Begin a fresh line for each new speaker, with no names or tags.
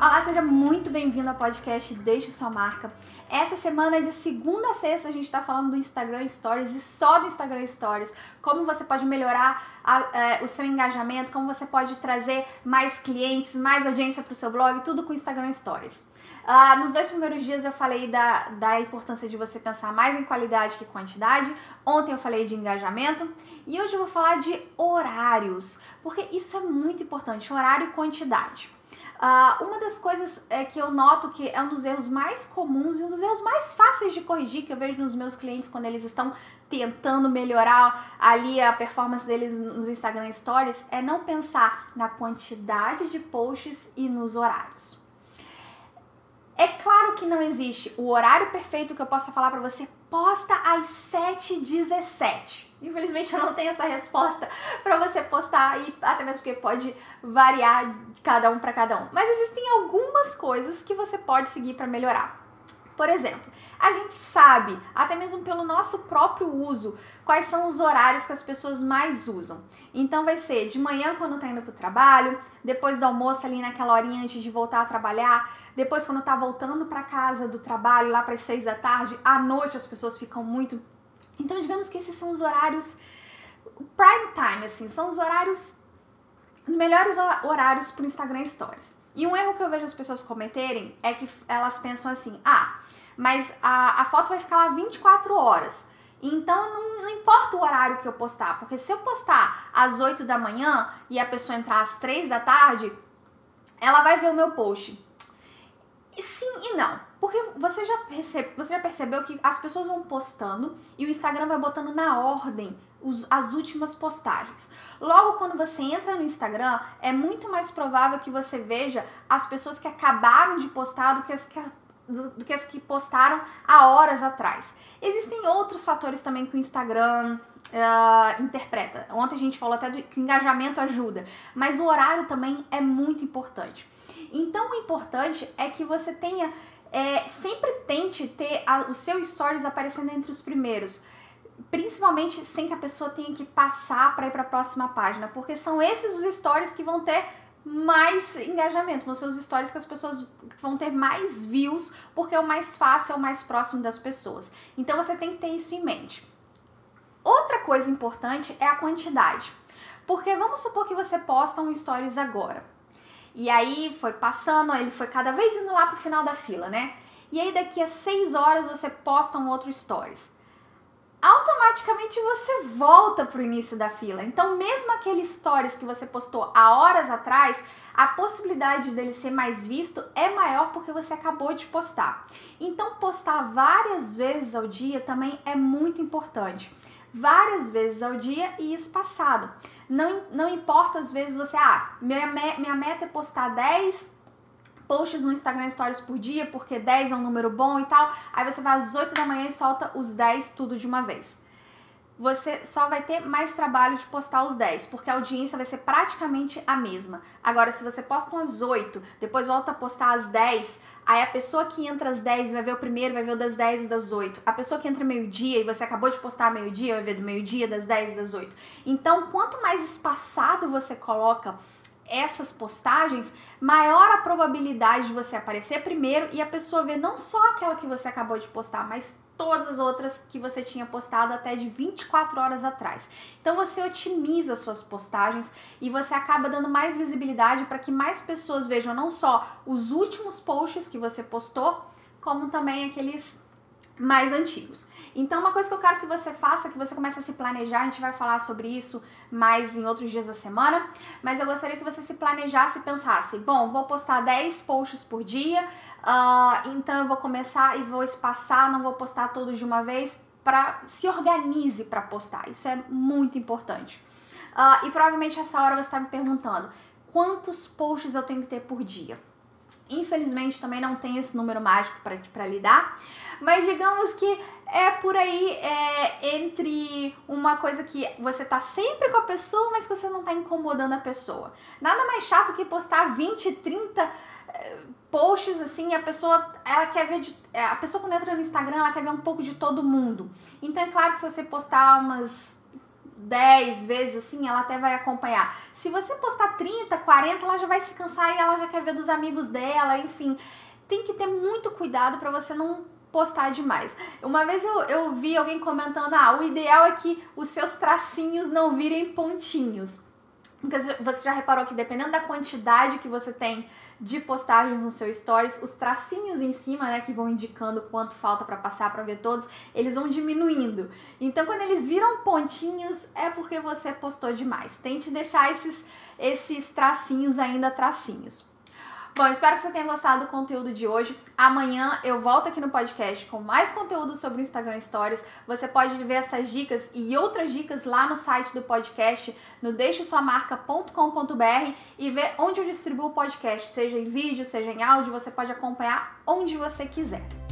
Olá, seja muito bem-vindo ao podcast Deixe Sua Marca. Essa semana, de segunda a sexta, a gente está falando do Instagram Stories e só do Instagram Stories. Como você pode melhorar a, é, o seu engajamento, como você pode trazer mais clientes, mais audiência para o seu blog, tudo com Instagram Stories. Uh, nos dois primeiros dias eu falei da, da importância de você pensar mais em qualidade que quantidade. Ontem eu falei de engajamento e hoje eu vou falar de horários, porque isso é muito importante, horário e quantidade. Uh, uma das coisas é que eu noto que é um dos erros mais comuns e um dos erros mais fáceis de corrigir que eu vejo nos meus clientes quando eles estão tentando melhorar ali a performance deles nos Instagram Stories é não pensar na quantidade de posts e nos horários. É claro que não existe o horário perfeito que eu possa falar para você, posta às 7h17. Infelizmente eu não tenho essa resposta para você postar e até mesmo porque pode variar de cada um para cada um. Mas existem algumas coisas que você pode seguir para melhorar. Por exemplo, a gente sabe, até mesmo pelo nosso próprio uso, quais são os horários que as pessoas mais usam. Então vai ser de manhã quando tá indo pro trabalho, depois do almoço ali naquela horinha antes de voltar a trabalhar, depois quando tá voltando para casa do trabalho lá para as seis da tarde, à noite as pessoas ficam muito. Então digamos que esses são os horários prime time, assim, são os horários os melhores horários pro Instagram Stories. E um erro que eu vejo as pessoas cometerem é que elas pensam assim: ah, mas a, a foto vai ficar lá 24 horas. Então não, não, importa o horário que eu postar, porque se eu postar às 8 da manhã e a pessoa entrar às 3 da tarde, ela vai ver o meu post. Sim e não. Porque você já, percebe, você já percebeu que as pessoas vão postando e o Instagram vai botando na ordem os, as últimas postagens. Logo, quando você entra no Instagram, é muito mais provável que você veja as pessoas que acabaram de postar do que as que, do, do que, as que postaram há horas atrás. Existem outros fatores também que o Instagram uh, interpreta. Ontem a gente falou até do, que o engajamento ajuda, mas o horário também é muito importante. Então, o importante é que você tenha. É, sempre tente ter a, o seu stories aparecendo entre os primeiros principalmente sem que a pessoa tenha que passar para ir para a próxima página, porque são esses os stories que vão ter mais engajamento, vão ser os stories que as pessoas vão ter mais views, porque é o mais fácil, é o mais próximo das pessoas. Então você tem que ter isso em mente. Outra coisa importante é a quantidade. Porque vamos supor que você posta um stories agora. E aí foi passando, ele foi cada vez indo lá pro final da fila, né? E aí daqui a seis horas você posta um outro stories automaticamente você volta para o início da fila. Então, mesmo aquele stories que você postou há horas atrás, a possibilidade dele ser mais visto é maior porque você acabou de postar. Então, postar várias vezes ao dia também é muito importante. Várias vezes ao dia e espaçado. Não, não importa, às vezes você, ah, minha, minha meta é postar 10 posts no Instagram Stories por dia, porque 10 é um número bom e tal. Aí você vai às 8 da manhã e solta os 10 tudo de uma vez. Você só vai ter mais trabalho de postar os 10, porque a audiência vai ser praticamente a mesma. Agora, se você posta umas 8, depois volta a postar às 10, aí a pessoa que entra às 10 vai ver o primeiro, vai ver o das 10 e das 8. A pessoa que entra meio-dia e você acabou de postar meio-dia, vai ver do meio-dia, das 10 e das 8. Então, quanto mais espaçado você coloca essas postagens, maior a probabilidade de você aparecer primeiro e a pessoa ver não só aquela que você acabou de postar, mas todas as outras que você tinha postado até de 24 horas atrás. Então você otimiza suas postagens e você acaba dando mais visibilidade para que mais pessoas vejam não só os últimos posts que você postou, como também aqueles mais antigos. Então, uma coisa que eu quero que você faça, que você comece a se planejar, a gente vai falar sobre isso mais em outros dias da semana, mas eu gostaria que você se planejasse e pensasse: bom, vou postar 10 posts por dia, uh, então eu vou começar e vou espaçar, não vou postar todos de uma vez, para se organize para postar. Isso é muito importante. Uh, e provavelmente essa hora você está me perguntando: quantos posts eu tenho que ter por dia. Infelizmente também não tem esse número mágico para lidar, mas digamos que é por aí é, entre uma coisa que você tá sempre com a pessoa, mas que você não tá incomodando a pessoa. Nada mais chato que postar 20, 30 é, posts assim, a pessoa ela quer ver de, é, a pessoa quando entra no Instagram, ela quer ver um pouco de todo mundo. Então é claro que se você postar umas 10 vezes assim, ela até vai acompanhar. Se você postar 30, 40, ela já vai se cansar e ela já quer ver dos amigos dela, enfim. Tem que ter muito cuidado para você não postar demais. Uma vez eu, eu vi alguém comentando: ah, o ideal é que os seus tracinhos não virem pontinhos. Você já reparou que dependendo da quantidade que você tem de postagens no seu stories, os tracinhos em cima, né, que vão indicando quanto falta para passar para ver todos, eles vão diminuindo. Então, quando eles viram pontinhos, é porque você postou demais. Tente deixar esses esses tracinhos ainda tracinhos. Bom, espero que você tenha gostado do conteúdo de hoje. Amanhã eu volto aqui no podcast com mais conteúdo sobre o Instagram Stories. Você pode ver essas dicas e outras dicas lá no site do podcast, no deixesuamarca.com.br e ver onde eu distribuo o podcast, seja em vídeo, seja em áudio, você pode acompanhar onde você quiser.